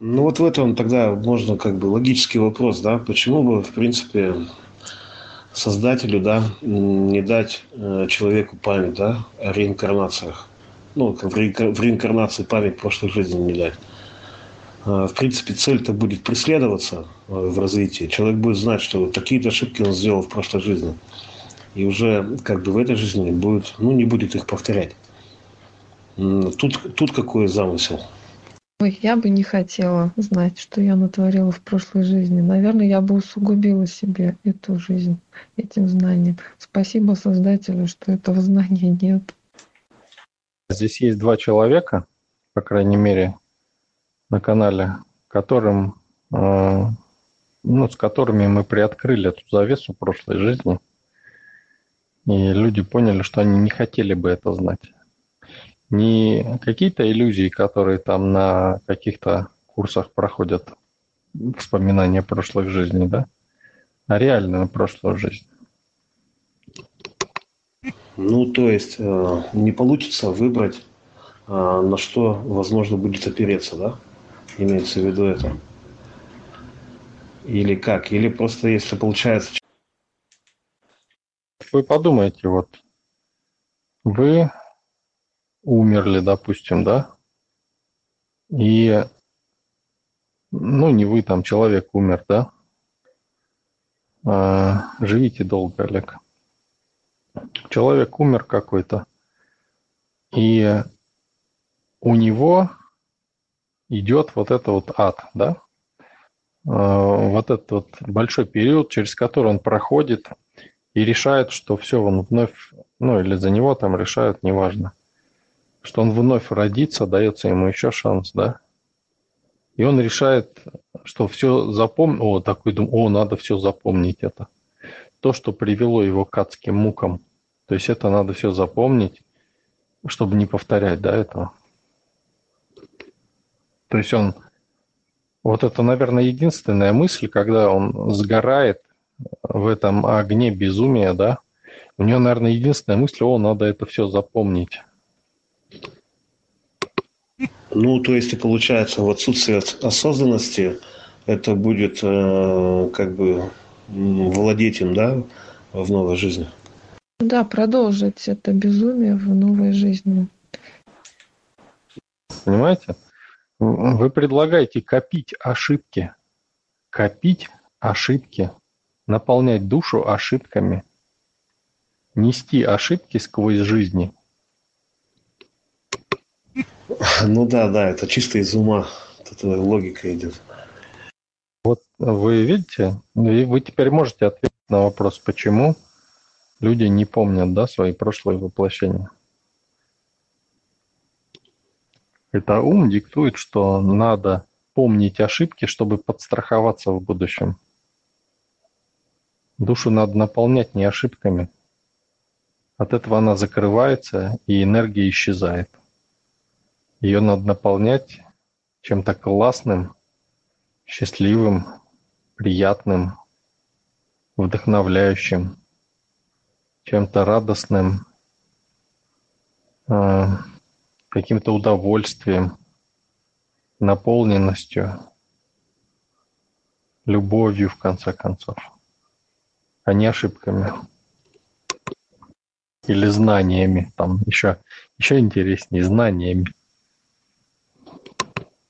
Ну вот в этом тогда можно как бы логический вопрос, да, почему бы, в принципе, создателю, да, не дать э, человеку память, да, о реинкарнациях. Ну, в, реинкарнации память прошлой жизни не дать. А, в принципе, цель-то будет преследоваться э, в развитии. Человек будет знать, что такие-то ошибки он сделал в прошлой жизни. И уже как бы в этой жизни будет, ну, не будет их повторять. Тут, тут какой замысел? Ой, я бы не хотела знать, что я натворила в прошлой жизни. Наверное, я бы усугубила себе эту жизнь этим знанием. Спасибо Создателю, что этого знания нет. Здесь есть два человека, по крайней мере, на канале, которым, э, ну, с которыми мы приоткрыли эту завесу прошлой жизни. И люди поняли, что они не хотели бы это знать не какие-то иллюзии, которые там на каких-то курсах проходят вспоминания прошлых жизней, да, а реальную прошлую жизнь. Ну, то есть э, не получится выбрать, э, на что возможно будет опереться, да? Имеется в виду это. Или как? Или просто если получается... Вы подумайте, вот вы умерли, допустим, да, и, ну, не вы, там, человек умер, да, а, живите долго, Олег. Человек умер какой-то, и у него идет вот это вот ад, да, а, вот этот вот большой период, через который он проходит и решает, что все, он вновь, ну или за него там решают, неважно что он вновь родится, дается ему еще шанс, да? И он решает, что все запомнил, о, такой думаю, о, надо все запомнить это. То, что привело его к адским мукам. То есть это надо все запомнить, чтобы не повторять, да, этого. То есть он, вот это, наверное, единственная мысль, когда он сгорает в этом огне безумия, да, у него, наверное, единственная мысль, о, надо это все запомнить. Ну, то есть, получается, в отсутствие осознанности это будет э, как бы владеть им, да, в новой жизни. Да, продолжить это безумие в новой жизни. Понимаете? Вы предлагаете копить ошибки, копить ошибки, наполнять душу ошибками, нести ошибки сквозь жизни – Ну да, да, это чисто из ума. Тут логика идет. Вот вы видите, вы теперь можете ответить на вопрос, почему люди не помнят да, свои прошлые воплощения. Это ум диктует, что надо помнить ошибки, чтобы подстраховаться в будущем. Душу надо наполнять не ошибками. От этого она закрывается, и энергия исчезает. Ее надо наполнять чем-то классным, счастливым, приятным, вдохновляющим, чем-то радостным, э, каким-то удовольствием, наполненностью, любовью, в конце концов, а не ошибками или знаниями, там еще, еще интереснее, знаниями.